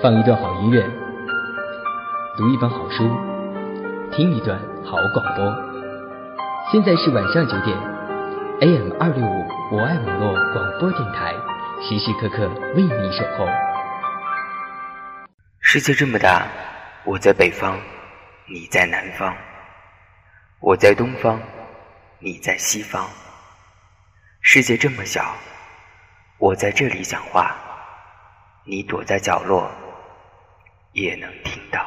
放一段好音乐，读一本好书，听一段好广播。现在是晚上九点，AM 二六五我爱网络广播电台，时时刻刻为你守候。世界这么大，我在北方，你在南方；我在东方，你在西方。世界这么小，我在这里讲话，你躲在角落。也能听到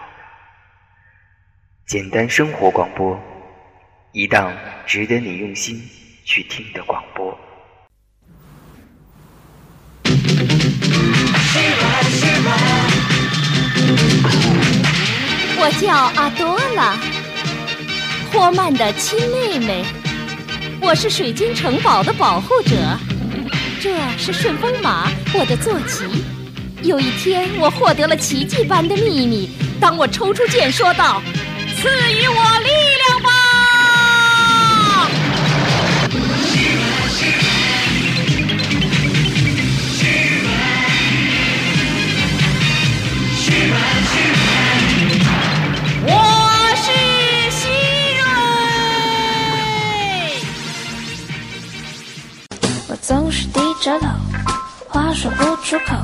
简单生活广播，一档值得你用心去听的广播。我叫阿多拉，霍曼的亲妹妹。我是水晶城堡的保护者。这是顺风马，我的坐骑。有一天，我获得了奇迹般的秘密。当我抽出剑，说道：“赐予我力量吧！”我是希瑞。我总是低着头，话说不出口。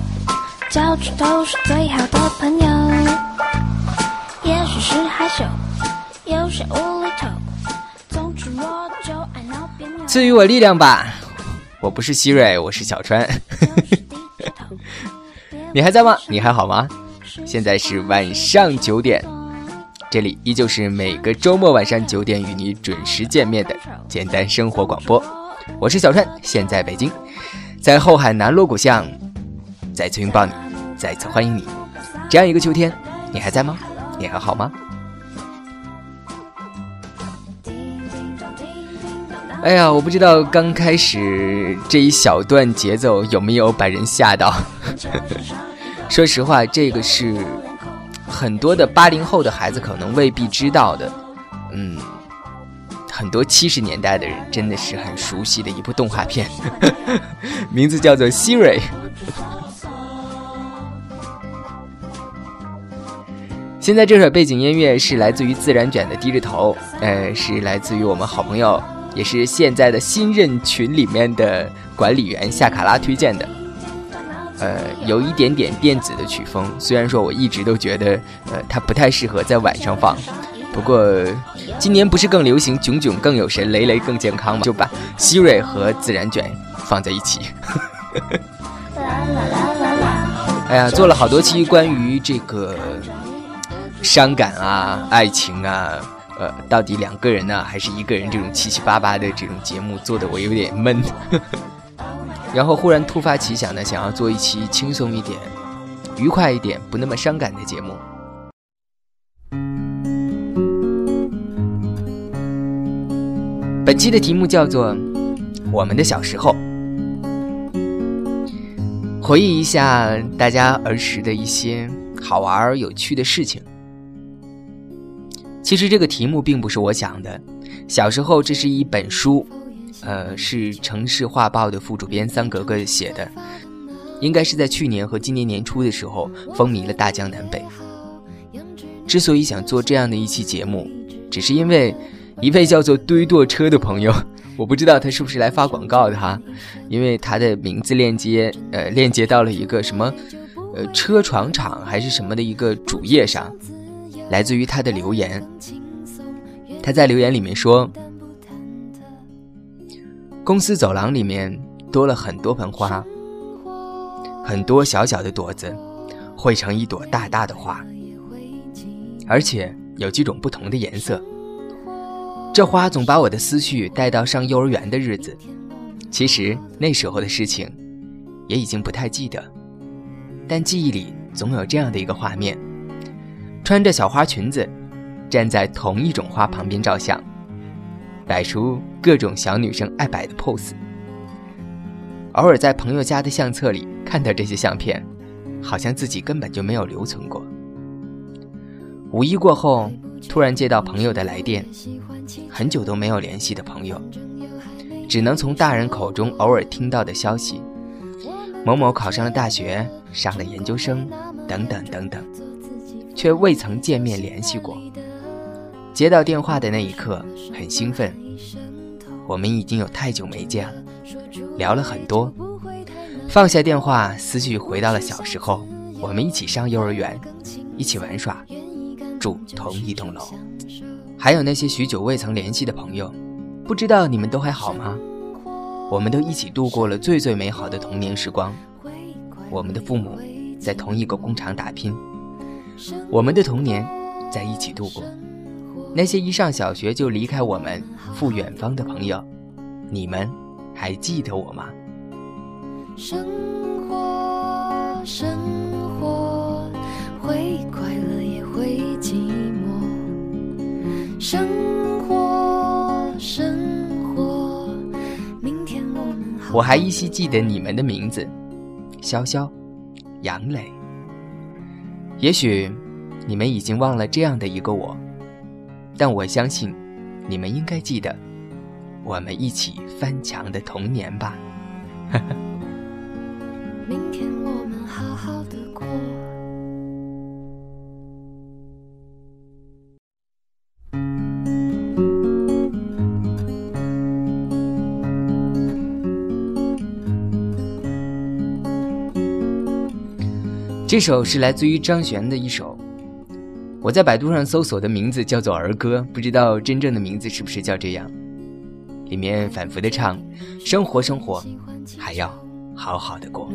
脚趾头是最好的朋友，也许是害羞，有些无厘头。总之我就爱闹别扭。赐予我力量吧！我不是希瑞，我是小川。你还在吗？你还好吗？现在是晚上九点，这里依旧是每个周末晚上九点与你准时见面的简单生活广播。我是小川，现在北京，在后海南锣鼓巷，再次拥抱你。再次欢迎你，这样一个秋天，你还在吗？你还好吗？哎呀，我不知道刚开始这一小段节奏有没有把人吓到。说实话，这个是很多的八零后的孩子可能未必知道的。嗯，很多七十年代的人真的是很熟悉的一部动画片，名字叫做《希瑞》。现在这首背景音乐是来自于自然卷的低着头，呃，是来自于我们好朋友，也是现在的新任群里面的管理员夏卡拉推荐的，呃，有一点点电子的曲风，虽然说我一直都觉得，呃，它不太适合在晚上放，不过今年不是更流行囧囧更有神，雷雷更健康吗？就把希瑞和自然卷放在一起。哎呀，做了好多期关于这个。伤感啊，爱情啊，呃，到底两个人呢，还是一个人？这种七七八八的这种节目做的我有点闷，然后忽然突发奇想呢，想要做一期轻松一点、愉快一点、不那么伤感的节目。本期的题目叫做《我们的小时候》，回忆一下大家儿时的一些好玩有趣的事情。其实这个题目并不是我想的。小时候，这是一本书，呃，是城市画报的副主编三格格写的，应该是在去年和今年年初的时候风靡了大江南北。之所以想做这样的一期节目，只是因为一位叫做堆垛车的朋友，我不知道他是不是来发广告的哈，因为他的名字链接，呃，链接到了一个什么，呃，车床厂还是什么的一个主页上。来自于他的留言，他在留言里面说：“公司走廊里面多了很多盆花，很多小小的朵子汇成一朵大大的花，而且有几种不同的颜色。这花总把我的思绪带到上幼儿园的日子。其实那时候的事情也已经不太记得，但记忆里总有这样的一个画面。”穿着小花裙子，站在同一种花旁边照相，摆出各种小女生爱摆的 pose。偶尔在朋友家的相册里看到这些相片，好像自己根本就没有留存过。五一过后，突然接到朋友的来电，很久都没有联系的朋友，只能从大人口中偶尔听到的消息。某某考上了大学，上了研究生，等等等等，却未曾见面联系过。接到电话的那一刻，很兴奋。我们已经有太久没见了，聊了很多。放下电话，思绪回到了小时候，我们一起上幼儿园，一起玩耍，住同一栋楼。还有那些许久未曾联系的朋友，不知道你们都还好吗？我们都一起度过了最最美好的童年时光。我们的父母在同一个工厂打拼，我们的童年在一起度过。那些一上小学就离开我们赴远方的朋友，你们还记得我吗？生活，生活，会快乐也会寂寞。生活，生活，明天我们我还依稀记得你们的名字。潇潇，杨磊。也许你们已经忘了这样的一个我，但我相信，你们应该记得我们一起翻墙的童年吧。明天这首是来自于张悬的一首，我在百度上搜索的名字叫做儿歌，不知道真正的名字是不是叫这样。里面反复的唱，生活生活，还要好好的过。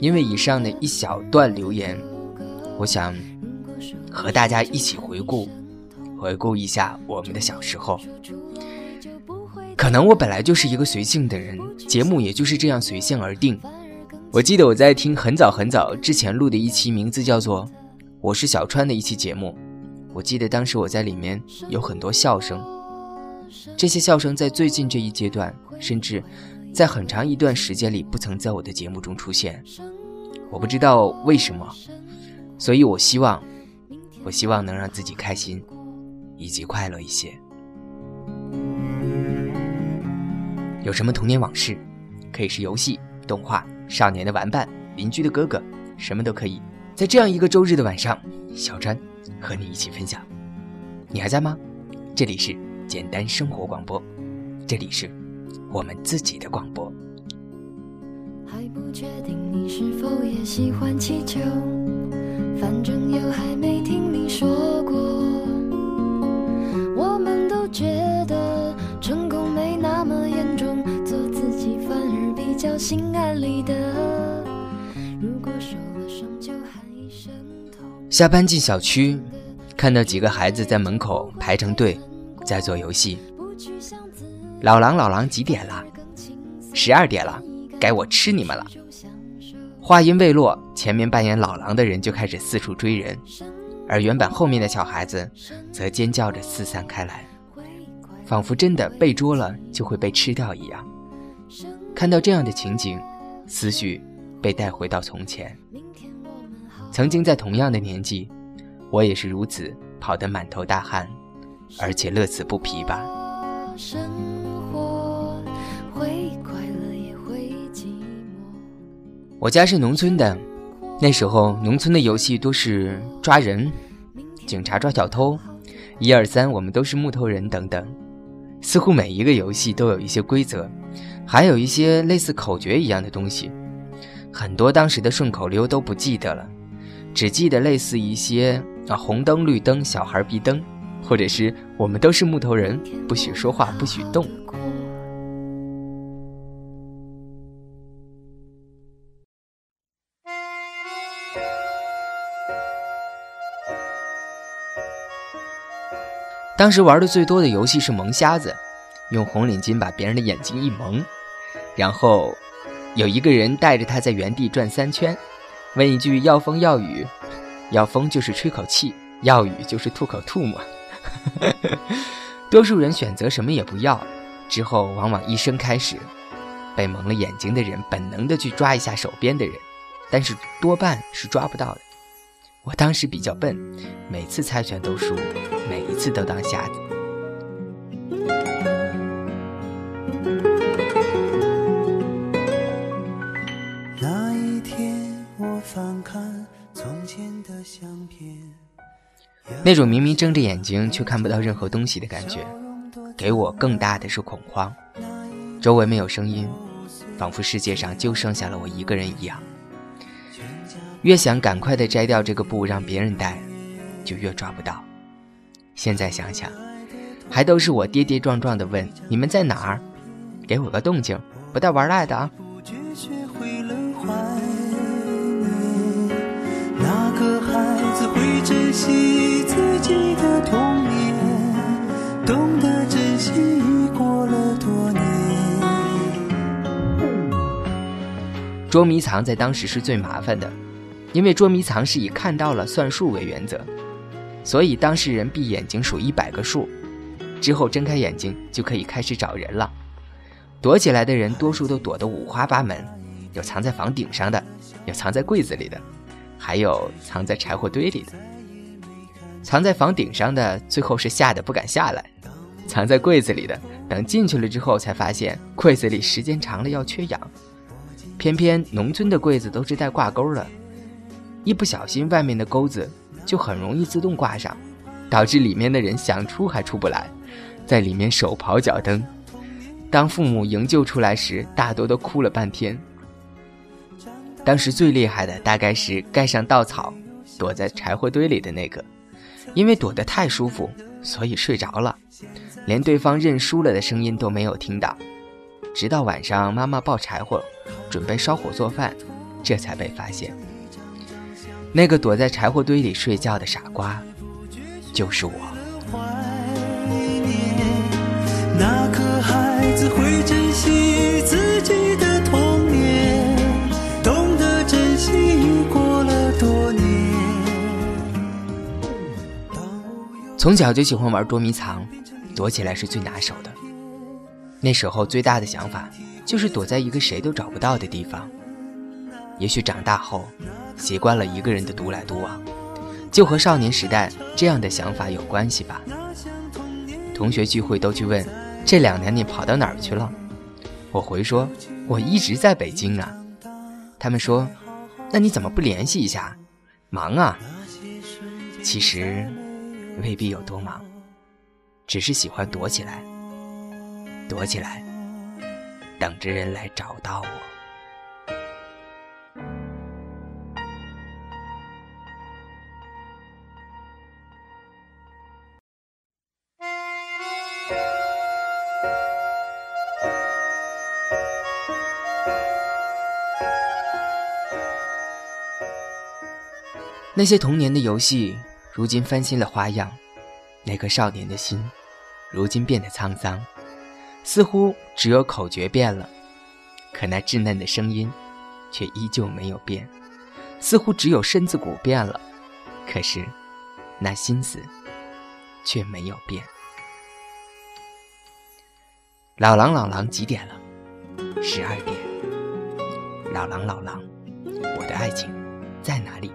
因为以上的一小段留言，我想和大家一起回顾。回顾一下我们的小时候，可能我本来就是一个随性的人，节目也就是这样随性而定。我记得我在听很早很早之前录的一期，名字叫做《我是小川》的一期节目。我记得当时我在里面有很多笑声，这些笑声在最近这一阶段，甚至在很长一段时间里不曾在我的节目中出现。我不知道为什么，所以我希望，我希望能让自己开心。以及快乐一些。有什么童年往事？可以是游戏、动画、少年的玩伴、邻居的哥哥，什么都可以。在这样一个周日的晚上，小川和你一起分享。你还在吗？这里是简单生活广播，这里是我们自己的广播。还不确定你是否也喜欢气球，反正又还没听你说过。心安理得。如果受了伤就喊一声痛。下班进小区，看到几个孩子在门口排成队，在做游戏。老狼老狼几点了？十二点了，该我吃你们了。话音未落，前面扮演老狼的人就开始四处追人，而原本后面的小孩子则尖叫着四散开来。仿佛真的被捉了就会被吃掉一样。看到这样的情景，思绪被带回到从前。曾经在同样的年纪，我也是如此跑得满头大汗，而且乐此不疲吧。我家是农村的，那时候农村的游戏都是抓人、警察抓小偷、一二三，我们都是木头人等等。似乎每一个游戏都有一些规则，还有一些类似口诀一样的东西。很多当时的顺口溜都不记得了，只记得类似一些啊红灯绿灯小孩必登，或者是我们都是木头人，不许说话，不许动。当时玩的最多的游戏是蒙瞎子，用红领巾把别人的眼睛一蒙，然后有一个人带着他在原地转三圈，问一句要风要雨，要风就是吹口气，要雨就是吐口吐沫。多数人选择什么也不要，之后往往一声开始，被蒙了眼睛的人本能的去抓一下手边的人，但是多半是抓不到的。我当时比较笨，每次猜拳都输，每一次都当瞎子。那种明明睁着眼睛却看不到任何东西的感觉，给我更大的是恐慌。周围没有声音，仿佛世界上就剩下了我一个人一样。越想赶快的摘掉这个布让别人戴，就越抓不到。现在想想，还都是我跌跌撞撞的问你们在哪儿，给我个动静，不带玩赖的啊！那个孩子会珍惜自己的童年，懂得珍惜已过了多年。捉迷藏在当时是最麻烦的。因为捉迷藏是以看到了算数为原则，所以当事人闭眼睛数一百个数，之后睁开眼睛就可以开始找人了。躲起来的人多数都躲得五花八门，有藏在房顶上的，有藏在柜子里的，还有藏在柴火堆里的。藏在房顶上的最后是吓得不敢下来，藏在柜子里的等进去了之后才发现柜子里时间长了要缺氧，偏偏农村的柜子都是带挂钩的。一不小心，外面的钩子就很容易自动挂上，导致里面的人想出还出不来，在里面手刨脚蹬。当父母营救出来时，大多都哭了半天。当时最厉害的大概是盖上稻草，躲在柴火堆里的那个，因为躲得太舒服，所以睡着了，连对方认输了的声音都没有听到。直到晚上，妈妈抱柴火，准备烧火做饭，这才被发现。那个躲在柴火堆里睡觉的傻瓜，就是我。从小就喜欢玩捉迷藏，躲起来是最拿手的。那时候最大的想法就是躲在一个谁都找不到的地方。也许长大后。习惯了一个人的独来独往，就和少年时代这样的想法有关系吧。同学聚会都去问，这两年你跑到哪儿去了？我回说，我一直在北京啊。他们说，那你怎么不联系一下？忙啊。其实未必有多忙，只是喜欢躲起来，躲起来，等着人来找到我。那些童年的游戏，如今翻新了花样；那颗少年的心，如今变得沧桑。似乎只有口诀变了，可那稚嫩的声音，却依旧没有变。似乎只有身子骨变了，可是那心思，却没有变。老狼，老狼，几点了？十二点。老狼，老狼，我的爱情在哪里？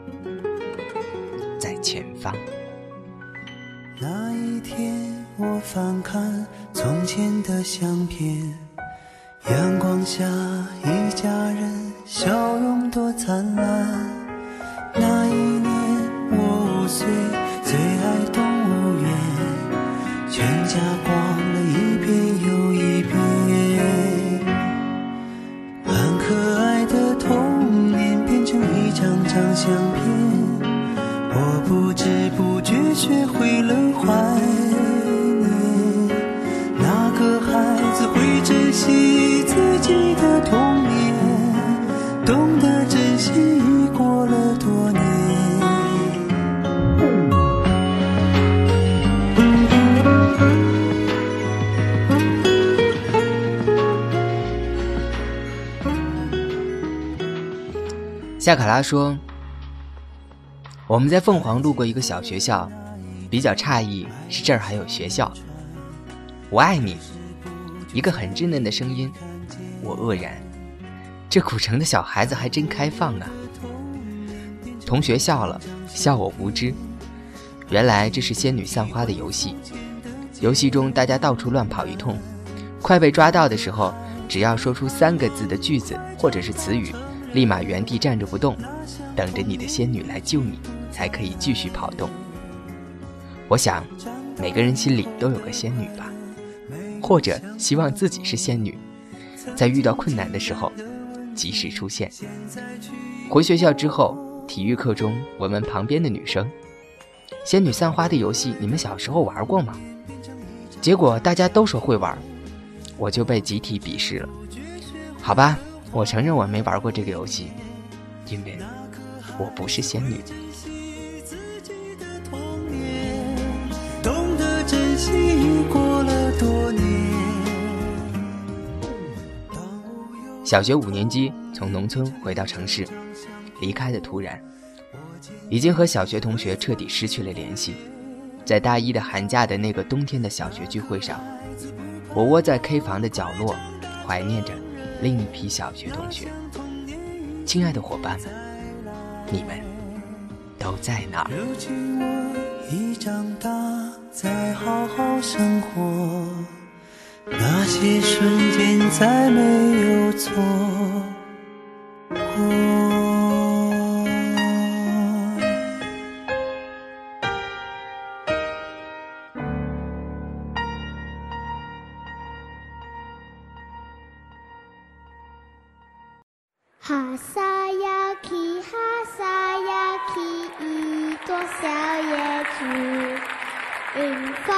前方。那一天，我翻看从前的相片，阳光下一家人笑容多灿烂。那一年，我五岁，最爱动物园，全家逛了一遍又一遍，可爱的童年变成一张张相片。学会了怀念，那个孩子会珍惜自己的童年，懂得珍惜已过了多年。夏卡拉说。我们在凤凰路过一个小学校，比较诧异是这儿还有学校。我爱你，一个很稚嫩的声音，我愕然，这古城的小孩子还真开放啊。同学笑了，笑我无知。原来这是仙女散花的游戏。游戏中大家到处乱跑一通，快被抓到的时候，只要说出三个字的句子或者是词语，立马原地站着不动，等着你的仙女来救你，才可以继续跑动。我想，每个人心里都有个仙女吧，或者希望自己是仙女，在遇到困难的时候及时出现。回学校之后，体育课中我问旁边的女生。仙女散花的游戏，你们小时候玩过吗？结果大家都说会玩，我就被集体鄙视了。好吧，我承认我没玩过这个游戏，因为我不是仙女。小学五年级从农村回到城市，离开的突然。已经和小学同学彻底失去了联系。在大一的寒假的那个冬天的小学聚会上，我窝在 K 房的角落，怀念着另一批小学同学。亲爱的伙伴们，你们都在哪儿？那些瞬间再没有错过。哈萨呀起，哈萨呀起，一朵小野菊。迎风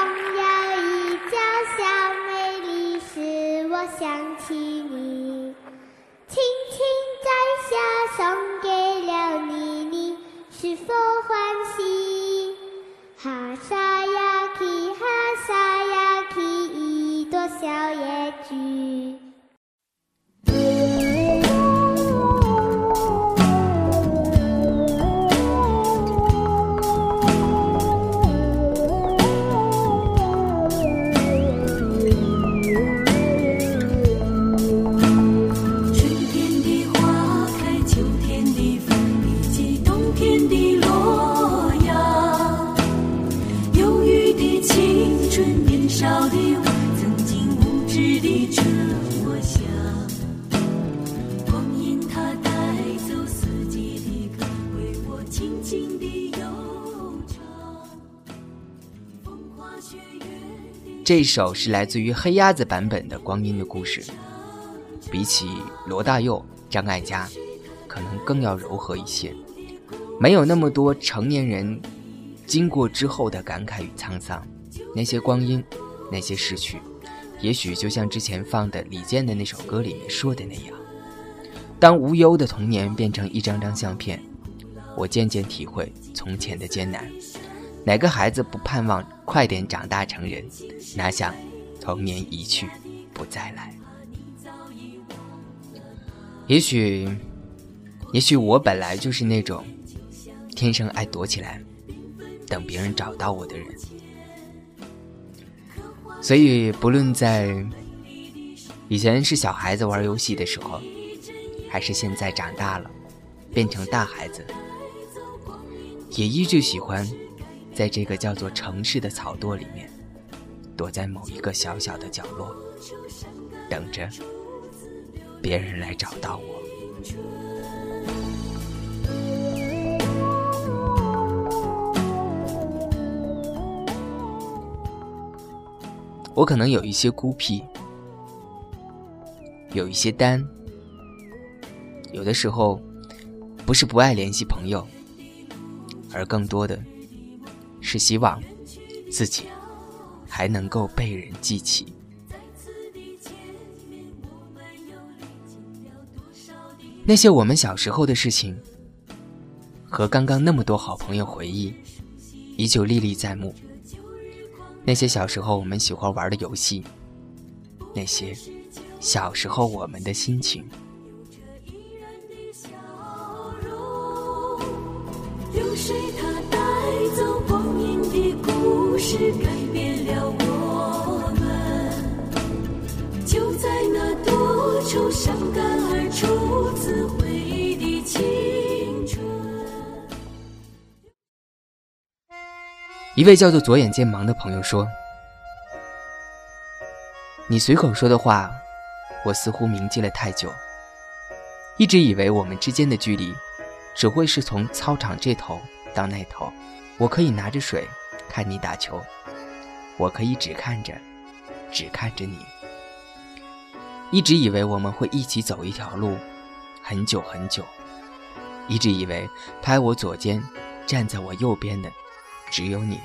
这首是来自于黑鸭子版本的《光阴的故事》，比起罗大佑、张艾嘉，可能更要柔和一些，没有那么多成年人经过之后的感慨与沧桑。那些光阴，那些逝去，也许就像之前放的李健的那首歌里面说的那样：当无忧的童年变成一张张相片，我渐渐体会从前的艰难。哪个孩子不盼望快点长大成人？哪想童年一去不再来。也许，也许我本来就是那种天生爱躲起来，等别人找到我的人。所以，不论在以前是小孩子玩游戏的时候，还是现在长大了变成大孩子，也依旧喜欢。在这个叫做城市的草垛里面，躲在某一个小小的角落，等着别人来找到我。我可能有一些孤僻，有一些单，有的时候不是不爱联系朋友，而更多的。是希望自己还能够被人记起。那些我们小时候的事情，和刚刚那么多好朋友回忆，依旧历历在目。那些小时候我们喜欢玩的游戏，那些小时候我们的心情。是，改变了我们。就在那多愁善感而初次回忆的青春。一位叫做左眼见盲的朋友说：“你随口说的话，我似乎铭记了太久。一直以为我们之间的距离，只会是从操场这头到那头。我可以拿着水看你打球，我可以只看着，只看着你。一直以为我们会一起走一条路，很久很久。一直以为拍我左肩，站在我右边的。”只有你，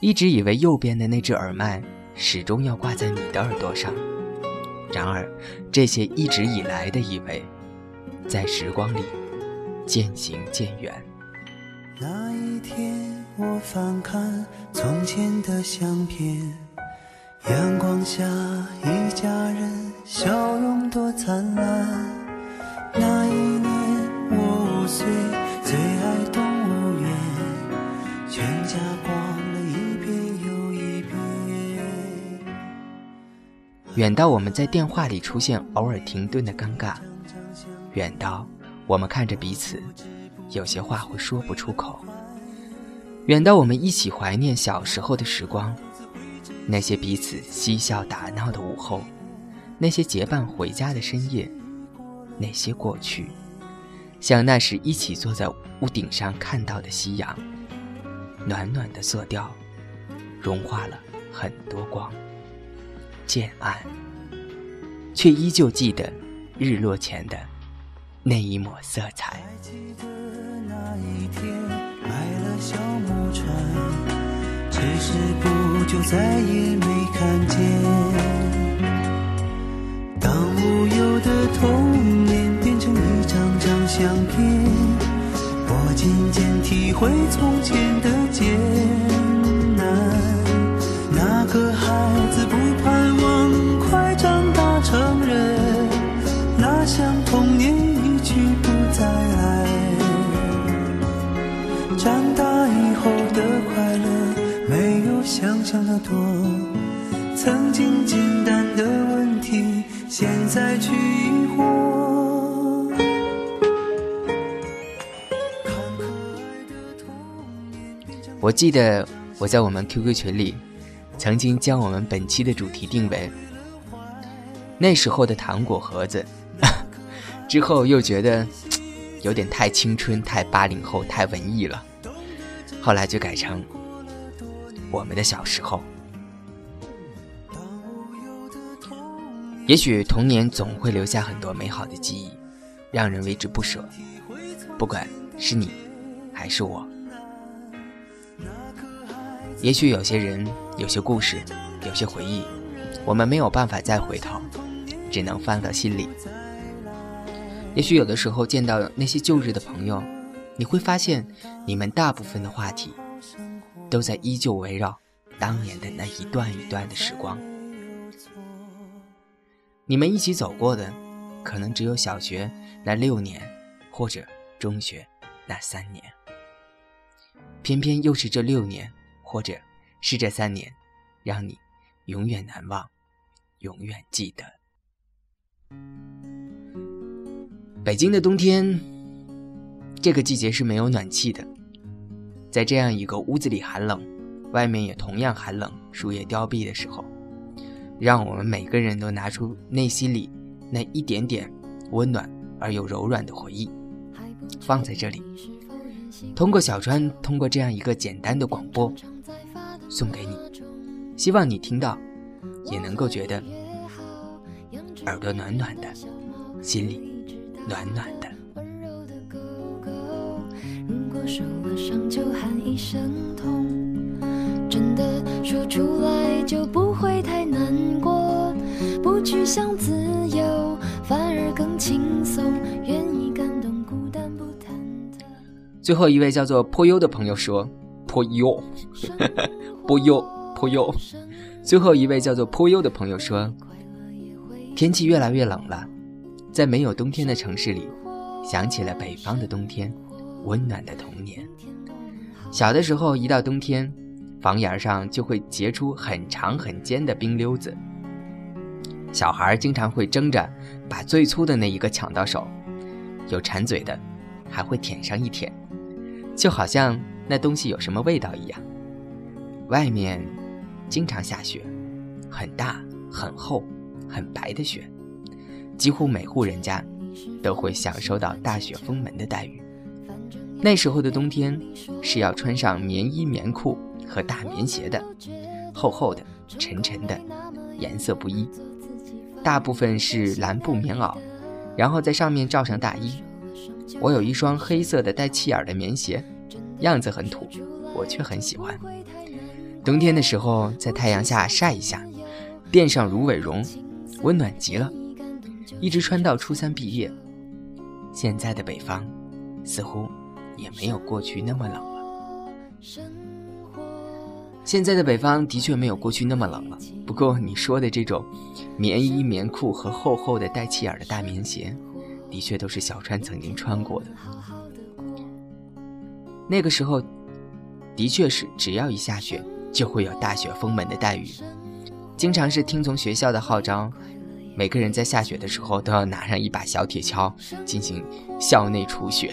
一直以为右边的那只耳麦始终要挂在你的耳朵上。然而，这些一直以来的以为，在时光里渐行渐远。那一天，我翻看从前的相片，阳光下一家人笑容多灿烂。那一年，我五岁，最爱动物园。全家逛了一遍又一遍。远到我们在电话里出现偶尔停顿的尴尬，远到我们看着彼此，有些话会说不出口。远到我们一起怀念小时候的时光，那些彼此嬉笑打闹的午后，那些结伴回家的深夜，那些过去，像那时一起坐在屋顶上看到的夕阳。暖暖的色调，融化了很多光，渐暗，却依旧记得日落前的那一抹色彩。一天买了小木船，只是不久再也没看见。当无忧的童年变成一张张相片。我渐渐体会从前的艰想象的多，曾经简单的问题，现在去疑惑。我记得我在我们 QQ 群里，曾经将我们本期的主题定为“那时候的糖果盒子”，之后又觉得有点太青春、太八零后、太文艺了，后来就改成“我们的小时候”。也许童年总会留下很多美好的记忆，让人为之不舍，不管是你还是我。也许有些人、有些故事、有些回忆，我们没有办法再回头，只能放到心里。也许有的时候见到那些旧日的朋友，你会发现，你们大部分的话题，都在依旧围绕当年的那一段一段的时光。你们一起走过的，可能只有小学那六年，或者中学那三年。偏偏又是这六年。或者是这三年，让你永远难忘，永远记得。北京的冬天，这个季节是没有暖气的。在这样一个屋子里寒冷，外面也同样寒冷，树叶凋敝的时候，让我们每个人都拿出内心里那一点点温暖而又柔软的回忆，放在这里。通过小川，通过这样一个简单的广播。送给你，希望你听到，也能够觉得耳朵暖暖的，心里暖暖的。受了伤就喊一声痛，真的说出来就不会太难过，不去想自由，反而更轻松，愿意感动孤单不忐忑。最后一位叫做颇优的朋友说。颇优，颇优，颇优。最后一位叫做颇优的朋友说：“天气越来越冷了，在没有冬天的城市里，想起了北方的冬天，温暖的童年。小的时候，一到冬天，房檐上就会结出很长很尖的冰溜子，小孩经常会争着把最粗的那一个抢到手，有馋嘴的，还会舔上一舔，就好像……”那东西有什么味道一样，外面经常下雪，很大、很厚、很白的雪，几乎每户人家都会享受到大雪封门的待遇。那时候的冬天是要穿上棉衣、棉裤和大棉鞋的，厚厚的、沉沉的，颜色不一，大部分是蓝布棉袄，然后在上面罩上大衣。我有一双黑色的带气眼的棉鞋，样子很土，我却很喜欢。冬天的时候在太阳下晒一下，垫上芦苇绒，温暖极了，一直穿到初三毕业。现在的北方，似乎。也没有过去那么冷了。现在的北方的确没有过去那么冷了。不过你说的这种棉衣、棉裤和厚厚的带气眼的大棉鞋，的确都是小川曾经穿过的。那个时候，的确是只要一下雪，就会有大雪封门的待遇。经常是听从学校的号召，每个人在下雪的时候都要拿上一把小铁锹进行校内除雪。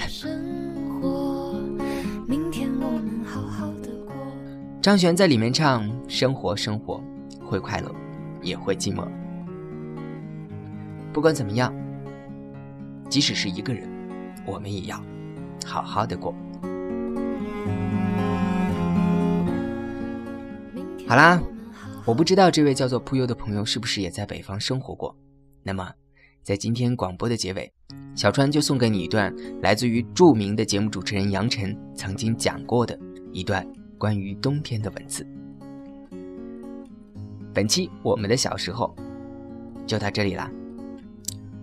张悬在里面唱：“生活，生活，会快乐，也会寂寞。不管怎么样，即使是一个人，我们也要好好的过。”好啦，我不知道这位叫做扑悠的朋友是不是也在北方生活过。那么，在今天广播的结尾，小川就送给你一段来自于著名的节目主持人杨晨曾经讲过的一段。关于冬天的文字。本期我们的小时候就到这里啦。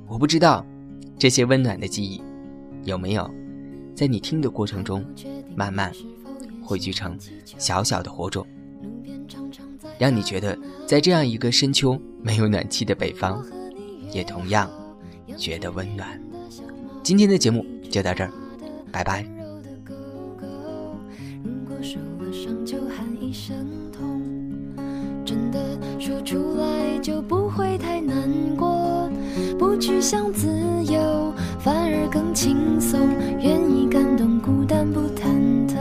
我不知道这些温暖的记忆有没有在你听的过程中慢慢汇聚成小小的火种，让你觉得在这样一个深秋没有暖气的北方，也同样觉得温暖。今天的节目就到这儿，拜拜。真的说出来就不会太难过不去想自由反而更轻松愿意感动孤单不忐忑。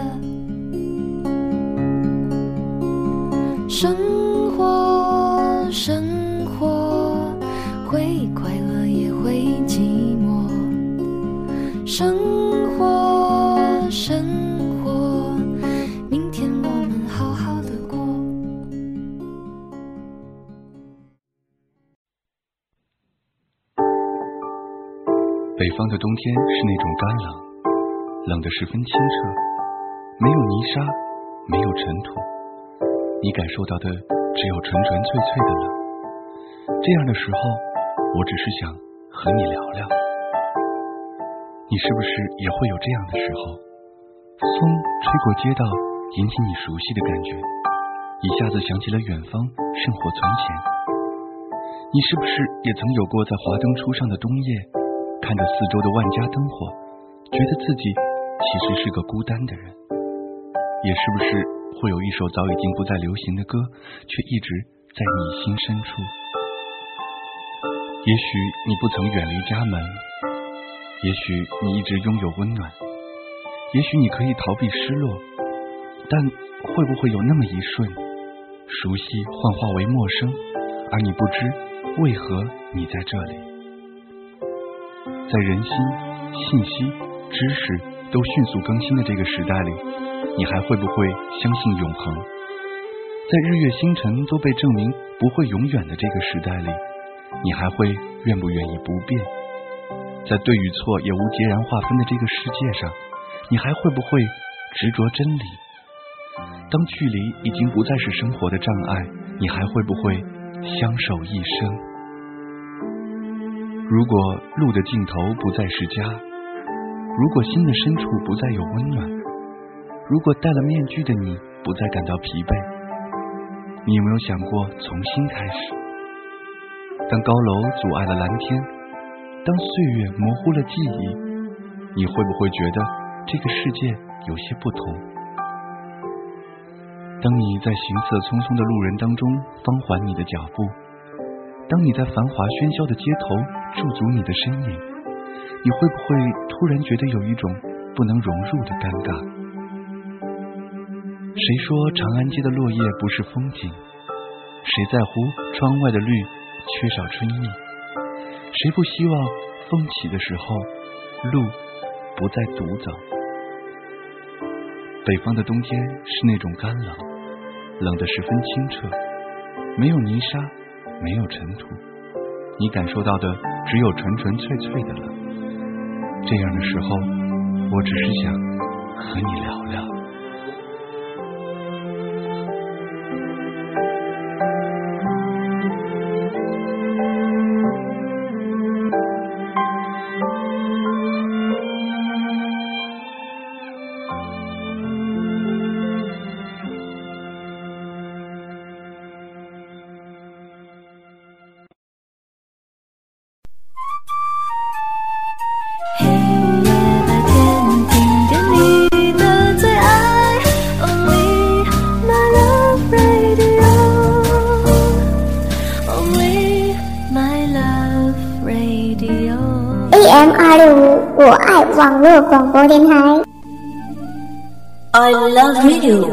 生冬天是那种干冷，冷得十分清澈，没有泥沙，没有尘土，你感受到的只有纯纯粹粹的冷。这样的时候，我只是想和你聊聊，你是不是也会有这样的时候？风吹过街道，引起你熟悉的感觉，一下子想起了远方圣火从前。你是不是也曾有过在华灯初上的冬夜？看着四周的万家灯火，觉得自己其实是个孤单的人。也是不是会有一首早已经不再流行的歌，却一直在你心深处？也许你不曾远离家门，也许你一直拥有温暖，也许你可以逃避失落，但会不会有那么一瞬，熟悉幻化为陌生，而你不知为何你在这里？在人心、信息、知识都迅速更新的这个时代里，你还会不会相信永恒？在日月星辰都被证明不会永远的这个时代里，你还会愿不愿意不变？在对与错也无截然划分的这个世界上，你还会不会执着真理？当距离已经不再是生活的障碍，你还会不会相守一生？如果路的尽头不再是家，如果心的深处不再有温暖，如果戴了面具的你不再感到疲惫，你有没有想过重新开始？当高楼阻碍了蓝天，当岁月模糊了记忆，你会不会觉得这个世界有些不同？当你在行色匆匆的路人当中放缓你的脚步，当你在繁华喧嚣的街头。驻足你的身影，你会不会突然觉得有一种不能融入的尴尬？谁说长安街的落叶不是风景？谁在乎窗外的绿缺少春意？谁不希望风起的时候，路不再独走？北方的冬天是那种干冷，冷得十分清澈，没有泥沙，没有尘土，你感受到的只有纯纯粹粹的冷。这样的时候，我只是想和你聊聊。I love radio。